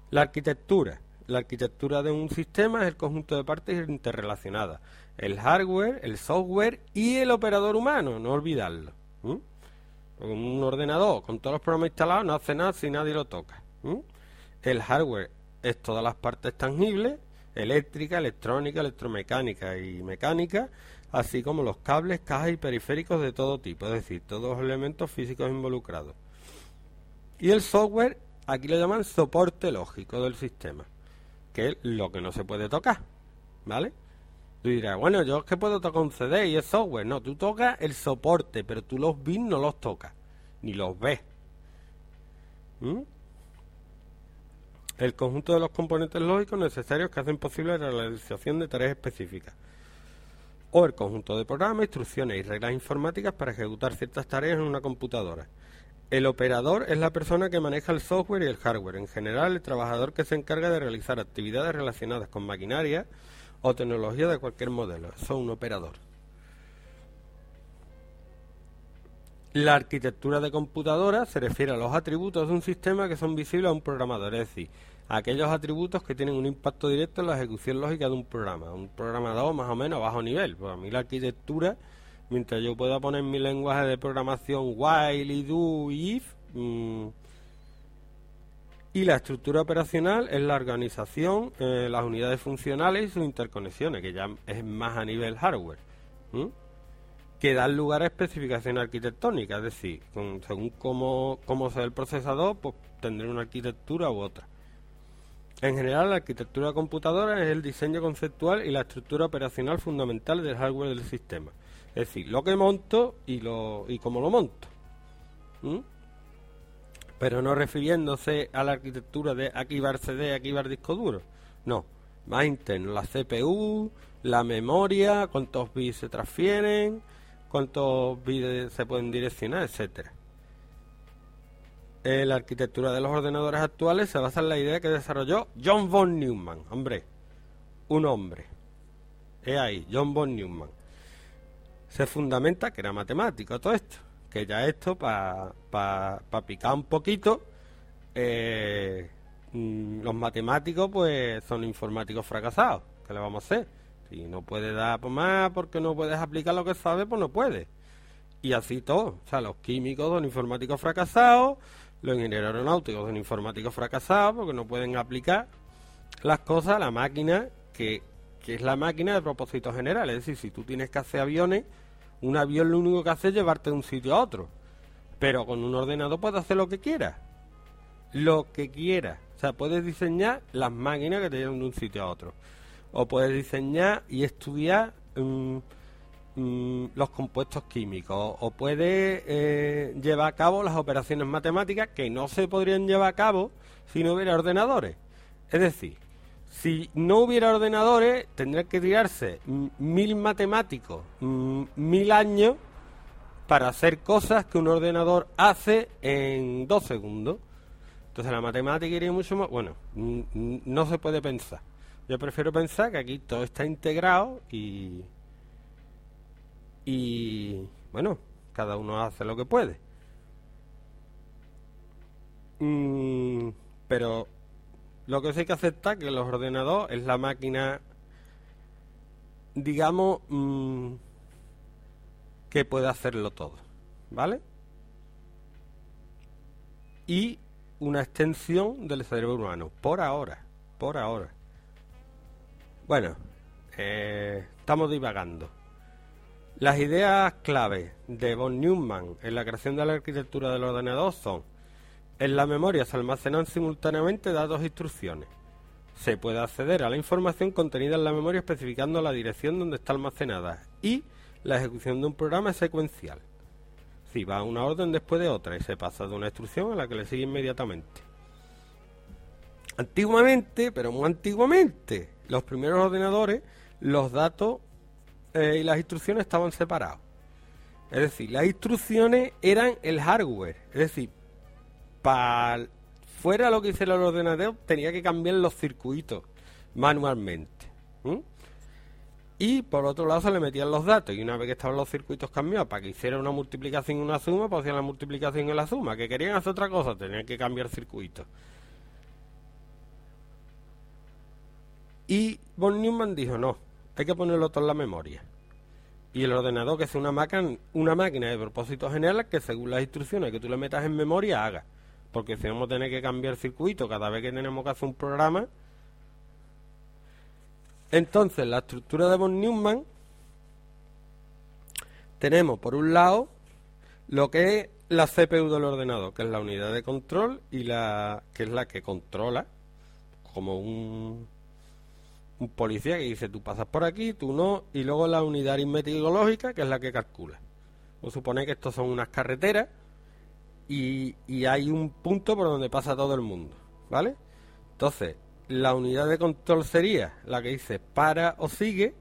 La arquitectura. La arquitectura de un sistema es el conjunto de partes interrelacionadas. El hardware, el software y el operador humano, no olvidarlo. Un ordenador con todos los programas instalados no hace nada si nadie lo toca. El hardware es todas las partes tangibles, eléctrica, electrónica, electromecánica y mecánica, así como los cables, cajas y periféricos de todo tipo, es decir, todos los elementos físicos involucrados. Y el software, aquí lo llaman soporte lógico del sistema, que es lo que no se puede tocar, ¿vale? Tú dirás, bueno, yo es que puedo tocar un CD y es software. No, tú tocas el soporte, pero tú los bits no los tocas, ni los ves. ¿Mm? El conjunto de los componentes lógicos necesarios que hacen posible la realización de tareas específicas o el conjunto de programas, instrucciones y reglas informáticas para ejecutar ciertas tareas en una computadora. El operador es la persona que maneja el software y el hardware. En general, el trabajador que se encarga de realizar actividades relacionadas con maquinaria o tecnología de cualquier modelo. Eso es un operador. La arquitectura de computadora se refiere a los atributos de un sistema que son visibles a un programador, es decir, aquellos atributos que tienen un impacto directo en la ejecución lógica de un programa. Un programador más o menos a bajo nivel. Pues a mí la arquitectura, mientras yo pueda poner mi lenguaje de programación while y do y if, mm, y la estructura operacional es la organización, eh, las unidades funcionales y sus interconexiones, que ya es más a nivel hardware. que dan lugar a especificaciones arquitectónicas, es decir, según cómo, cómo sea el procesador, pues tendré una arquitectura u otra. En general, la arquitectura computadora es el diseño conceptual y la estructura operacional fundamental del hardware del sistema. Es decir, lo que monto y, lo, y cómo lo monto. Pero no refiriéndose a la arquitectura de aquí CD, aquí disco duro. No, más interno, la CPU, la memoria, cuántos bits se transfieren, cuántos bits se pueden direccionar, etcétera. Eh, la arquitectura de los ordenadores actuales se basa en la idea que desarrolló John von Neumann, hombre, un hombre. Es ahí, John von Neumann. Se fundamenta que era matemático todo esto, que ya esto, para picar un poquito, eh, mm, los matemáticos pues son informáticos fracasados. ¿Qué le vamos a hacer? Si no puede dar más porque no puedes aplicar lo que sabes, pues no puede. Y así todo. O sea, los químicos son informáticos fracasados, los ingenieros aeronáuticos son informáticos fracasados porque no pueden aplicar las cosas a la máquina que, es la máquina de propósito general. Es decir, si tú tienes que hacer aviones, un avión lo único que hace es llevarte de un sitio a otro. Pero con un ordenador puedes hacer lo que quieras. Lo que quieras. O sea, puedes diseñar las máquinas que te llevan de un sitio a otro. O puedes diseñar y estudiar... Mm, los compuestos químicos o puede eh, llevar a cabo las operaciones matemáticas que no se podrían llevar a cabo si no hubiera ordenadores. Es decir, si no hubiera ordenadores, tendría que tirarse mil matemáticos, mil años para hacer cosas que un ordenador hace en dos segundos. Entonces la matemática iría mucho más... Bueno, no se puede pensar. Yo prefiero pensar que aquí todo está integrado y y bueno, cada uno hace lo que puede. Mm, pero lo que sí que aceptar que los ordenadores es la máquina, digamos, mm, que puede hacerlo todo, ¿vale? Y una extensión del cerebro humano, por ahora, por ahora. Bueno, eh, estamos divagando. Las ideas clave de von Neumann en la creación de la arquitectura del ordenador son en la memoria se almacenan simultáneamente datos e instrucciones. Se puede acceder a la información contenida en la memoria especificando la dirección donde está almacenada y la ejecución de un programa es secuencial. Si va una orden después de otra y se pasa de una instrucción a la que le sigue inmediatamente. Antiguamente, pero muy antiguamente, los primeros ordenadores, los datos eh, y las instrucciones estaban separados. Es decir, las instrucciones eran el hardware. Es decir, para fuera lo que hiciera el ordenador tenía que cambiar los circuitos manualmente. Y por otro lado se le metían los datos. Y una vez que estaban los circuitos cambiados para que hiciera una multiplicación y una suma, pues hacían la multiplicación y la suma. Que querían hacer otra cosa, tenían que cambiar circuitos. Y von Neumann dijo, no, hay que ponerlo todo en la memoria. Y el ordenador que es una máquina, una máquina de propósito general que según las instrucciones que tú le metas en memoria haga. Porque si vamos a tener que cambiar circuito cada vez que tenemos que hacer un programa. Entonces, la estructura de von Neumann tenemos por un lado lo que es la CPU del ordenador, que es la unidad de control y la que es la que controla como un policía que dice tú pasas por aquí, tú no, y luego la unidad aritmético-lógica que es la que calcula. O supone que estos son unas carreteras y, hay un punto por donde pasa todo el mundo, ¿vale? Entonces, la unidad de control sería la que dice para o sigue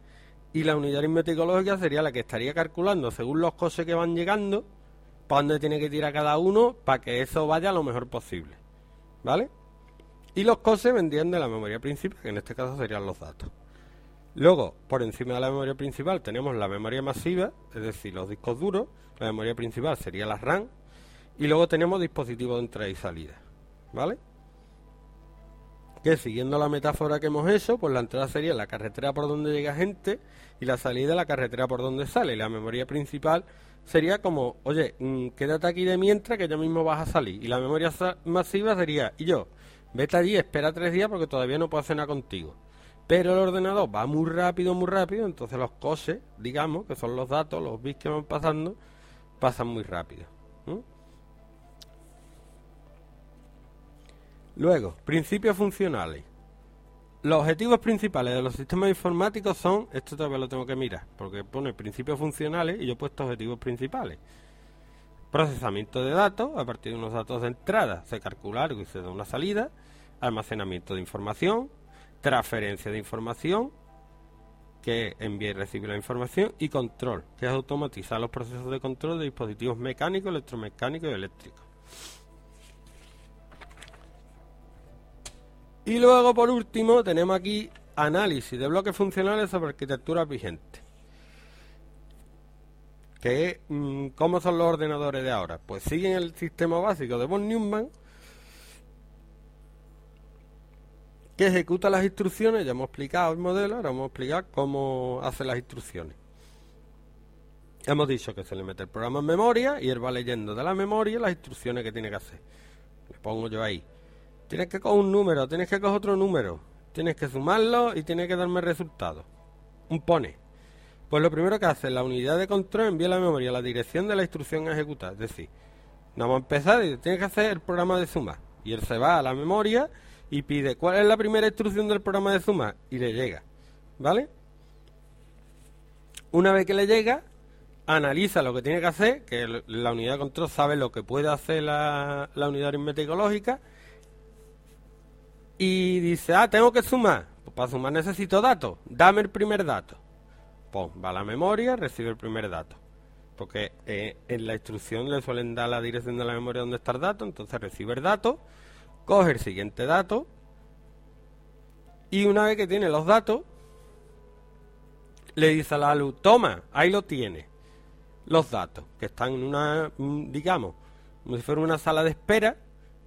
y la unidad aritmético-lógica sería la que estaría calculando según los coches que van llegando para dónde tiene que tirar cada uno para que eso vaya lo mejor posible, ¿vale? Y los cosas vendrían de la memoria principal, que en este caso serían los datos. Luego, por encima de la memoria principal tenemos la memoria masiva, es decir, los discos duros. La memoria principal sería la RAM. Y luego tenemos dispositivos de entrada y salida. ¿Vale? Que siguiendo la metáfora que hemos hecho, pues la entrada sería la carretera por donde llega gente y la salida la carretera por donde sale. La memoria principal sería como, oye, mm, quédate aquí de mientras que ya mismo vas a salir. Y la memoria masiva sería, y yo, Vete allí, espera tres días porque todavía no puedo nada contigo. Pero el ordenador va muy rápido, muy rápido, entonces los coses, digamos, que son los datos, los bits que van pasando, pasan muy rápido. Luego, principios funcionales. Los objetivos principales de los sistemas informáticos son, esto todavía lo tengo que mirar, porque pone principios funcionales y yo he puesto objetivos principales. Procesamiento de datos, a partir de unos datos de entrada se calcula algo y se da una salida. Almacenamiento de información, transferencia de información, que envía y recibe la información, y control, que es automatizar los procesos de control de dispositivos mecánicos, electromecánicos y eléctricos. Y luego, por último, tenemos aquí análisis de bloques funcionales sobre arquitectura vigente. Que, mm, ¿Cómo son los ordenadores de ahora? Pues siguen el sistema básico de von Neumann, que ejecuta las instrucciones. Ya hemos explicado el modelo, ahora vamos a explicar cómo hace las instrucciones. Hemos dicho que se le mete el programa en memoria y él va leyendo de la memoria las instrucciones que tiene que hacer. Le pongo yo ahí Tienes que coger un número, tienes que coger otro número, tienes que sumarlo y tienes que darme el resultado. Un pone. Pues lo primero que hace, la unidad de control envía a la memoria la dirección de la instrucción a ejecutar. Es decir, no vamos a empezar y tienes que hacer el programa de suma. Y él se va a la memoria y pide cuál es la primera instrucción del programa de suma y le llega. ¿Vale? Una vez que le llega, analiza lo que tiene que hacer, que la unidad de control sabe lo que puede hacer la, unidad aritmética lógica y dice, ah, tengo que sumar. Pues para sumar necesito datos. Dame el primer dato. Pues va a la memoria, recibe el primer dato. Porque eh, en la instrucción le suelen dar la dirección de la memoria donde está el dato. Entonces recibe el dato, coge el siguiente dato. Y una vez que tiene los datos, le dice a la luz, toma, ahí lo tiene. Los datos, que están en una, mm, digamos, como si fuera una sala de espera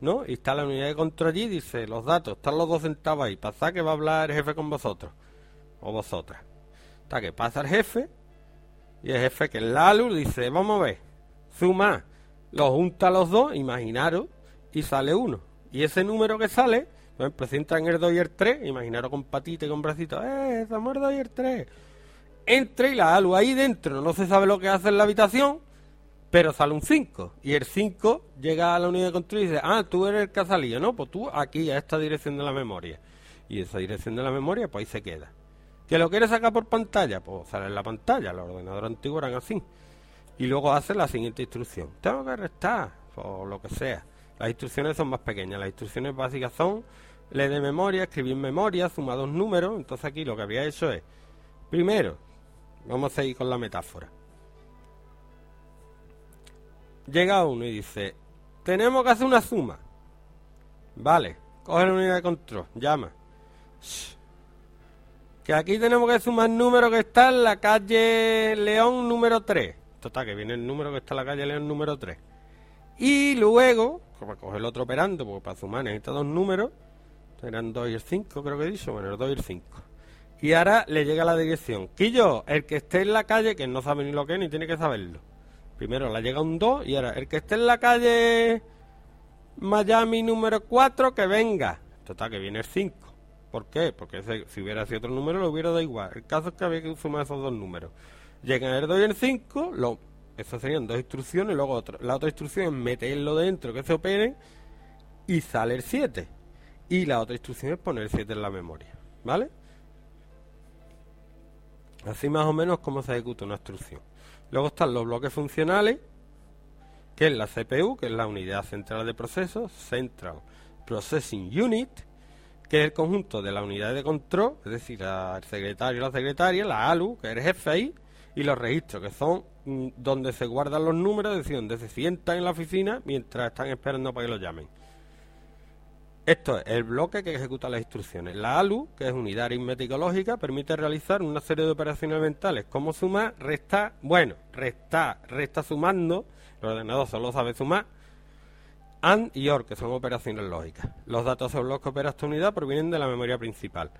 ¿no? Y está la unidad de control allí, dice, los datos, están los dos sentados ahí, pasa que va a hablar el jefe con vosotros, o vosotras. Está que pasa el jefe, y el jefe que es la luz dice, vamos a ver, suma, lo junta los dos, imaginaros, y sale uno. Y ese número que sale, pues presenta en el 2 y el 3, imaginaros con patita y con bracito, ¡eh, somos el 2 y el 3! Entra y la ALU ahí dentro, no se sabe lo que hace en la habitación, pero sale un 5. Y el 5 llega a la unidad de control y dice, ah, tú eres el que ha salido, ¿no? Pues tú aquí, a esta dirección de la memoria. Y esa dirección de la memoria, pues ahí se queda. ¿Que lo quieres sacar por pantalla? Pues sale en la pantalla. Los ordenadores antiguos eran así. Y luego hace la siguiente instrucción. Tengo que restar, o lo que sea. Las instrucciones son más pequeñas. Las instrucciones básicas son leer de memoria, escribir memoria, sumar dos números. Entonces aquí lo que había hecho es, primero, vamos a seguir con la metáfora llega uno y dice, tenemos que hacer una suma. Vale, coge la unidad de control, llama. Que aquí tenemos que sumar el número que está en la calle León número 3. Total, que viene el número que está en la calle León número 3. Y luego, para coger el otro operando, porque para sumar necesita dos números, eran 2 y el 5, creo que dicho, bueno, el 2 y el 5. Y ahora le llega la dirección. Quillo, el que esté en la calle, que no sabe ni lo que es, ni tiene que saberlo Primero le llega un 2 y ahora el que esté en la calle Miami número 4 que venga. Total, que viene el 5. ¿Por qué? Porque si hubiera sido otro número lo hubiera dado igual. El caso es que había que sumar esos dos números. Llegan el 2 y el 5, lo, esas serían dos instrucciones, luego otra. la otra instrucción es meterlo dentro, que se operen, y sale el 7. Y la otra instrucción es poner el 7 en la memoria. ¿Vale? Así más o menos como se ejecuta una instrucción. Luego están los bloques funcionales, que es la CPU, que es la unidad central de procesos, Central Processing Unit, que es el conjunto de la unidad de control, es decir, el secretario y la secretaria, la ALU, que es el jefe ahí, y los registros, que son mm, donde se guardan los números, es decir, donde se sientan en la oficina mientras están esperando para que los llamen. Esto es el bloque que ejecuta las instrucciones. La ALU, que es unidad aritmética lógica, permite realizar una serie de operaciones mentales como sumar, restar, bueno, restar, resta sumando, el ordenador solo sabe sumar, AND y OR, que son operaciones lógicas. Los datos sobre los que opera esta unidad provienen de la memoria principal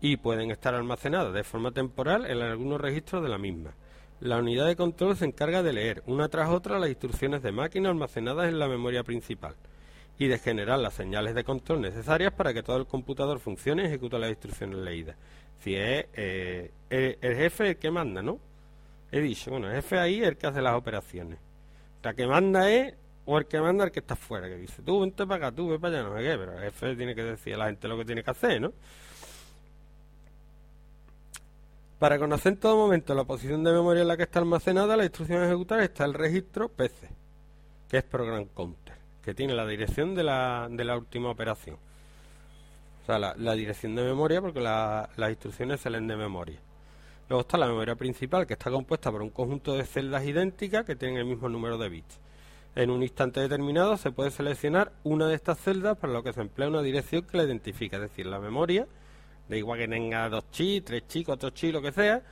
y pueden estar almacenados de forma temporal en algunos registros de la misma. La unidad de control se encarga de leer una tras otra las instrucciones de máquina almacenadas en la memoria principal y de generar las señales de control necesarias para que todo el computador funcione y ejecute las instrucciones leídas. Si es eh, el, jefe el que manda, ¿no? He dicho, bueno, el jefe ahí es el que hace las operaciones. La que manda es, o el que manda el que está fuera, que dice, tú vente para acá, tú ve para allá, no sé qué, pero el jefe tiene que decir a la gente lo que tiene que hacer, ¿no? Para conocer en todo momento la posición de memoria en la que está almacenada la instrucción a ejecutar está el registro PC, que es Program Counter, que tiene la dirección de la, de la última operación. O sea, la, dirección de memoria porque las instrucciones se leen de memoria. Luego está la memoria principal, que está compuesta por un conjunto de celdas idénticas que tienen el mismo número de bits. En un instante determinado se puede seleccionar una de estas celdas para lo que se emplea una dirección que la identifica, es decir, la memoria, de igual que tenga dos chips, tres chips, cuatro chips, lo que sea.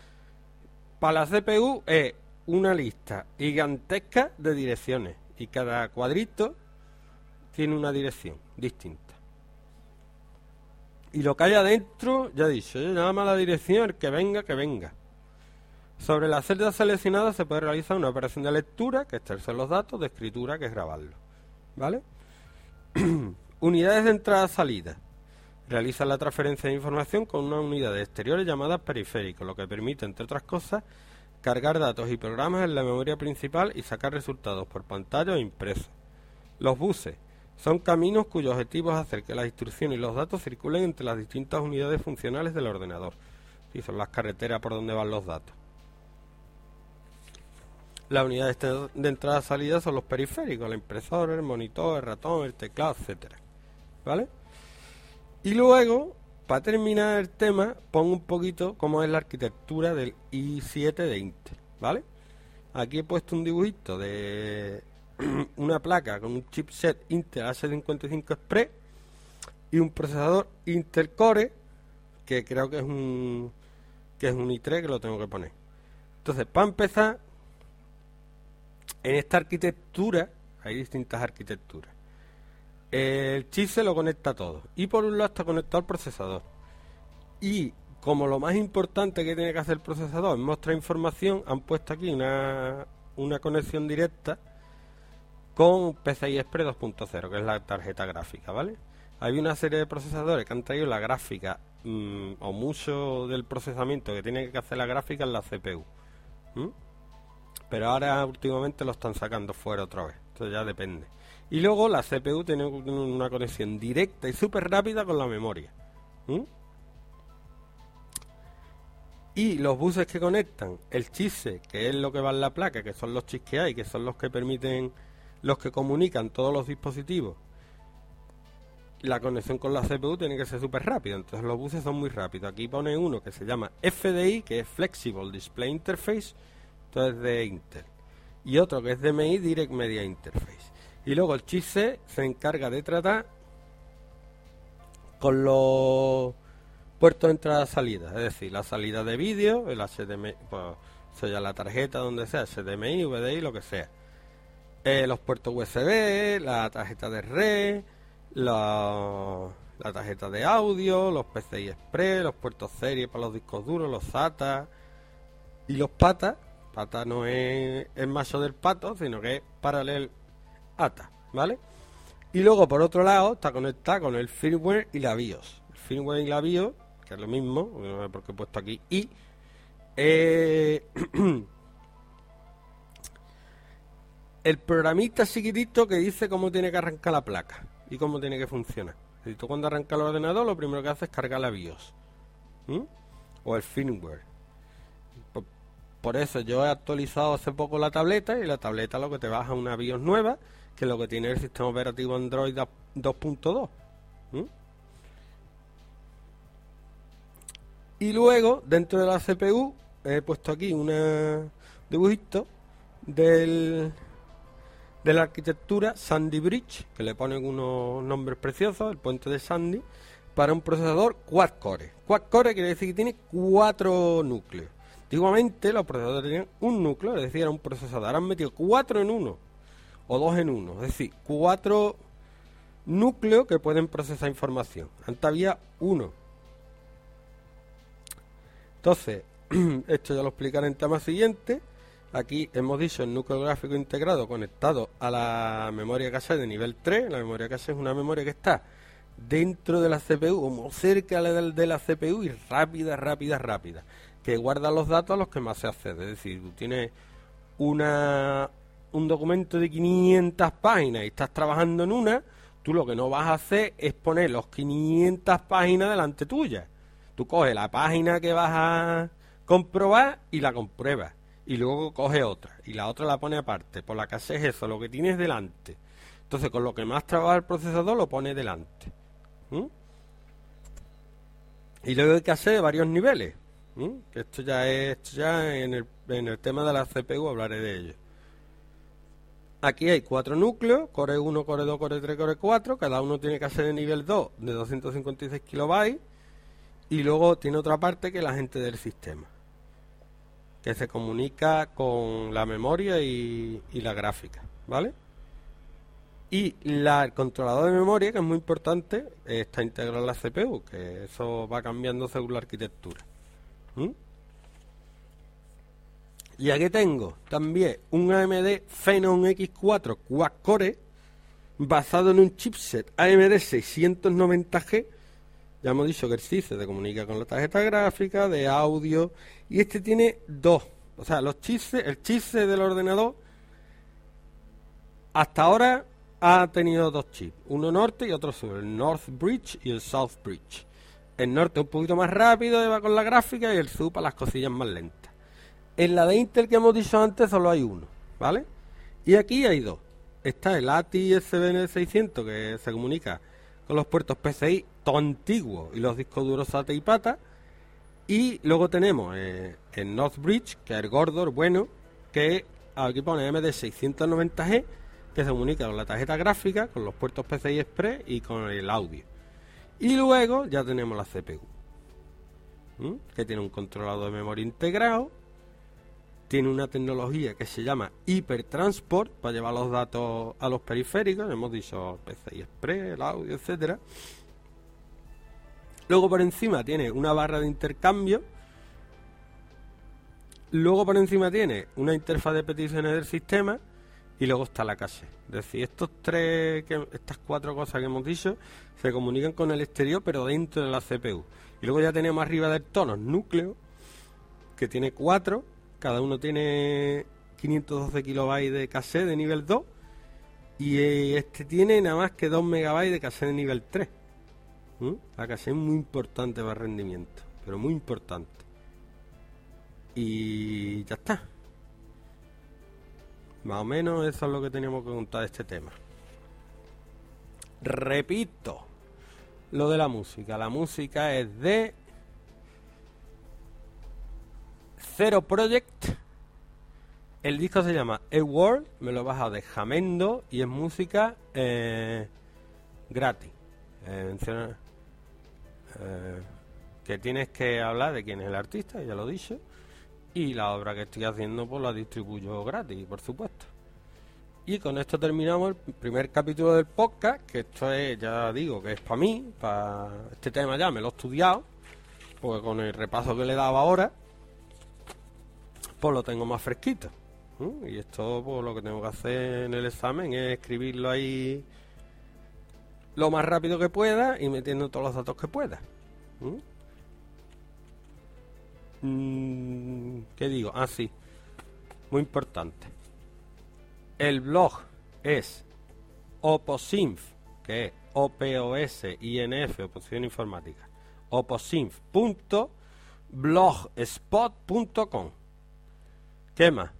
Para la CPU es una lista gigantesca de direcciones y cada cuadrito tiene una dirección distinta. Y lo que hay adentro, ya dicho, nada más la dirección, el que venga, que venga. Sobre la celda seleccionada se puede realizar una operación de lectura, que es extraerse los datos, de escritura, que es grabarlo. ¿Vale? Unidades de entrada-salida. Realiza la transferencia de información con una unidad exteriores llamada periférico, lo que permite, entre otras cosas, cargar datos y programas en la memoria principal y sacar resultados por pantalla o impresos. Los buses son caminos cuyo objetivo es hacer que las instrucciones y los datos circulen entre las distintas unidades funcionales del ordenador. Y son las carreteras por donde van los datos. Las unidades de entrada y salida son los periféricos, el impresor, el monitor, el ratón, el teclado, etcétera. ¿Vale? Y luego, para terminar el tema, pongo un poquito cómo es la arquitectura del i7 de Intel, ¿vale? Aquí he puesto un dibujito de una placa con un chipset Intel H55 Express y un procesador Intel Core que creo que es un que es un i3 que lo tengo que poner. Entonces, para empezar, en esta arquitectura hay distintas arquitecturas. El chip se lo conecta todo y por un lado está conectado al procesador. Y como lo más importante que tiene que hacer el procesador es mostrar información, han puesto aquí una, una conexión directa con PCI Express 2.0, que es la tarjeta gráfica, ¿vale? Hay una serie de procesadores que han traído la gráfica mm, o mucho del procesamiento que tiene que hacer la gráfica en la CPU. Pero ahora últimamente lo están sacando fuera otra vez. Esto ya depende. Y luego la CPU tiene una conexión directa y súper rápida con la memoria. Y los buses que conectan el chise, que es lo que va en la placa, que son los chips que hay, que son los que permiten los que comunican todos los dispositivos, la conexión con la CPU tiene que ser súper rápida, entonces los buses son muy rápidos. Aquí pone uno que se llama FDI, que es Flexible Display Interface, entonces de Intel, y otro que es DMI, Direct Media Interface. Y luego el chip se encarga de tratar con los puertos de entrada-salida, es decir, la salida de vídeo, el HDMI, pues, sea la tarjeta donde sea, HDMI, VDI, lo que sea eh, los puertos USB, la tarjeta de red, la, tarjeta de audio, los PCI Express, los puertos serie para los discos duros, los SATA y los PATA. PATA no es el macho del pato, sino que es paralel ATA, ¿vale? Y luego, por otro lado, está conectada con el firmware y la BIOS. El firmware y la BIOS, que es lo mismo, no he puesto aquí, y el programista chiquitito que dice cómo tiene que arrancar la placa y cómo tiene que funcionar. Si tú cuando arrancas el ordenador lo primero que haces es cargar la BIOS o el firmware. Por, eso yo he actualizado hace poco la tableta y la tableta lo que te baja una BIOS nueva que lo que tiene el sistema operativo Android 2.2. Y luego dentro de la CPU he puesto aquí un dibujito del de la arquitectura Sandy Bridge, que le ponen unos nombres preciosos, el puente de Sandy, para un procesador quad core. Quad core quiere decir que tiene cuatro núcleos. Antiguamente los procesadores tenían un núcleo, es decir, era un procesador. Han metido cuatro en uno, o dos en uno, es decir, cuatro núcleos que pueden procesar información. Antes había uno. Entonces, esto ya lo explicaré en tema siguiente Aquí hemos dicho el núcleo gráfico integrado conectado a la memoria cache de nivel 3. La memoria cache es una memoria que está dentro de la CPU, o cerca de la CPU y rápida, rápida, rápida, que guarda los datos a los que más se accede. Es decir, tú tienes una, un documento de 500 páginas y estás trabajando en una, tú lo que no vas a hacer es poner los 500 páginas delante tuya. Tú coges la página que vas a comprobar y la comprueba. Y luego coge otra. Y la otra la pone aparte. Por la casa es eso, lo que tienes delante. Entonces, con lo que más trabaja el procesador, lo pone delante. Y luego hay que hacer varios niveles. Que esto ya es ya en el, en el tema de la CPU hablaré de ello. Aquí hay cuatro núcleos, Core 1, Core 2, Core 3, Core 4, cada uno tiene que ser de nivel 2 de 256 kilobytes y luego tiene otra parte que es la gente del sistema, que se comunica con la memoria y, la gráfica, ¿vale? Y el controlador de memoria, que es muy importante, está integrado en la CPU, que eso va cambiando según la arquitectura. Y aquí tengo también un AMD Phenom X4 Quad-Core basado en un chipset AMD 690G. Ya hemos dicho que el chip se comunica con la tarjeta gráfica, de audio, y este tiene dos. O sea, los chips, el chipset del ordenador hasta ahora ha tenido dos chips, uno norte y otro sur, el North Bridge y el South Bridge. El norte un poquito más rápido, va con la gráfica, y el sur para las cosillas más lentas. En la de Intel que hemos dicho antes solo hay uno, ¿vale? Y aquí hay dos. Está el ATI SBN600 que se comunica con los puertos PCI, todo antiguo, y los discos duros SATA y PATA. Y luego tenemos eh, el Northbridge, que es el Gordor, bueno, que aquí pone MD690G, que se comunica con la tarjeta gráfica, con los puertos PCI Express y con el audio. Y luego ya tenemos la CPU, que tiene un controlador de memoria integrado tiene una tecnología que se llama hipertransport para llevar los datos a los periféricos, hemos dicho PCI Express, el audio, etcétera. Luego por encima tiene una barra de intercambio. Luego por encima tiene una interfaz de peticiones del sistema y luego está la cache. Es decir, estos tres, estas cuatro cosas que hemos dicho se comunican con el exterior, pero dentro de la CPU. Y luego ya tenemos arriba del tono núcleo, que tiene cuatro cada uno tiene 512 kilobytes de cassette de nivel 2 y este tiene nada más que 2 megabytes de cassette de nivel 3. La cassette es muy importante para el rendimiento, pero muy importante. Y ya está. Más o menos eso es lo que teníamos que contar de este tema. Repito, lo de la música. La música es de Zero Project. El disco se llama A World, me lo he bajado de Jamendo y es música eh, gratis. Eh, eh, que tienes que hablar de quién es el artista, ya lo dicho. Y la obra que estoy haciendo, pues la distribuyo gratis, por supuesto. Y con esto terminamos el primer capítulo del podcast, que esto es, ya digo, que es para mí, para este tema ya me lo he estudiado, porque con el repaso que le dado ahora, pues lo tengo más fresquito. Y esto, pues lo que tengo que hacer en el examen es escribirlo ahí lo más rápido que pueda y metiendo todos los datos que pueda. Mm, ¿Qué digo? Ah, sí. Muy importante. El blog es oposinf, que es O-P-O-S-I-N-F, oposición informática. oposinf.blogspot.com ¿Qué más?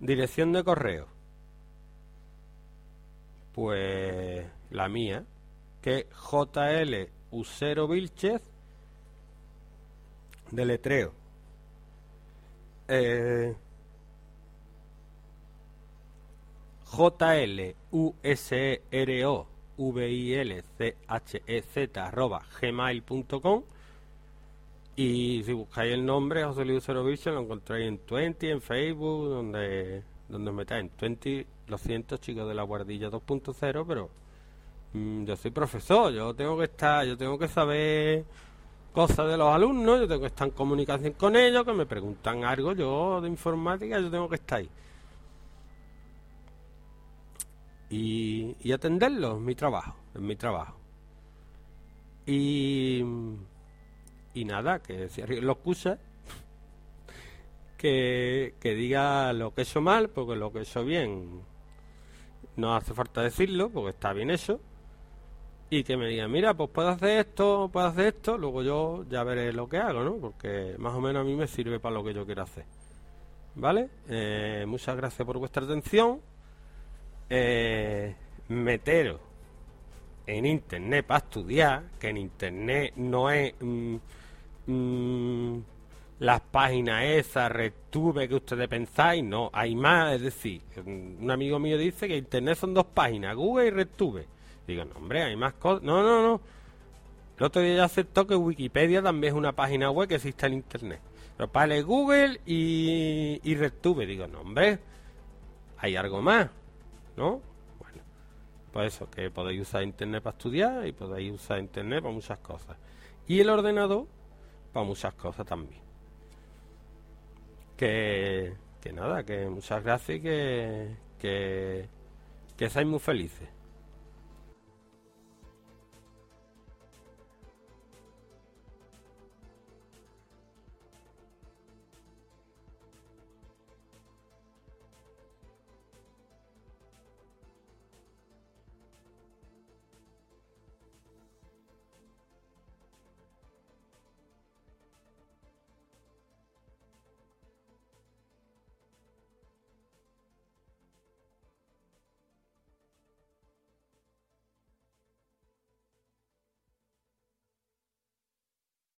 Dirección de correo. Pues la mía, que JL Usero Vilchez, deletreo. Eh, JL U S e R O V I L C H E Z arroba gmail.com y si buscáis el nombre José Luis Cerovich lo encontráis en Twenty, en Facebook, donde, donde os metáis. En Twenty, lo siento chicos de la guardilla 2.0, pero yo soy profesor, yo tengo que estar, yo tengo que saber cosas de los alumnos, yo tengo que estar en comunicación con ellos, que me preguntan algo, yo de informática, yo tengo que estar ahí. Y, y atenderlos, es mi trabajo, es mi trabajo. Y y nada, que si lo excusa, que, que diga lo que he hecho mal, porque lo que he hecho bien no hace falta decirlo, porque está bien eso. Y que me diga, mira, pues puedo hacer esto, puedo hacer esto, luego yo ya veré lo que hago, ¿no? Porque más o menos a mí me sirve para lo que yo quiero hacer. ¿Vale? Eh, muchas gracias por vuestra atención. Eh, meteros en internet para estudiar, que en internet no es mm, mm, las páginas esas, retube que ustedes pensáis, no, hay más, es decir, un amigo mío dice que internet son dos páginas, Google y retube. Digo, no, hombre, hay más cosas. No, no, no. El otro día ya aceptó que Wikipedia también es una página web que existe en internet. Pero para Google y, y RedTube, digo, no, hombre, hay algo más, ¿no? Bueno, pues eso, que podéis usar internet para estudiar y podéis usar internet para muchas cosas. Y el ordenador para muchas cosas también. Que, que nada, que muchas gracias y que, que, que seáis muy felices.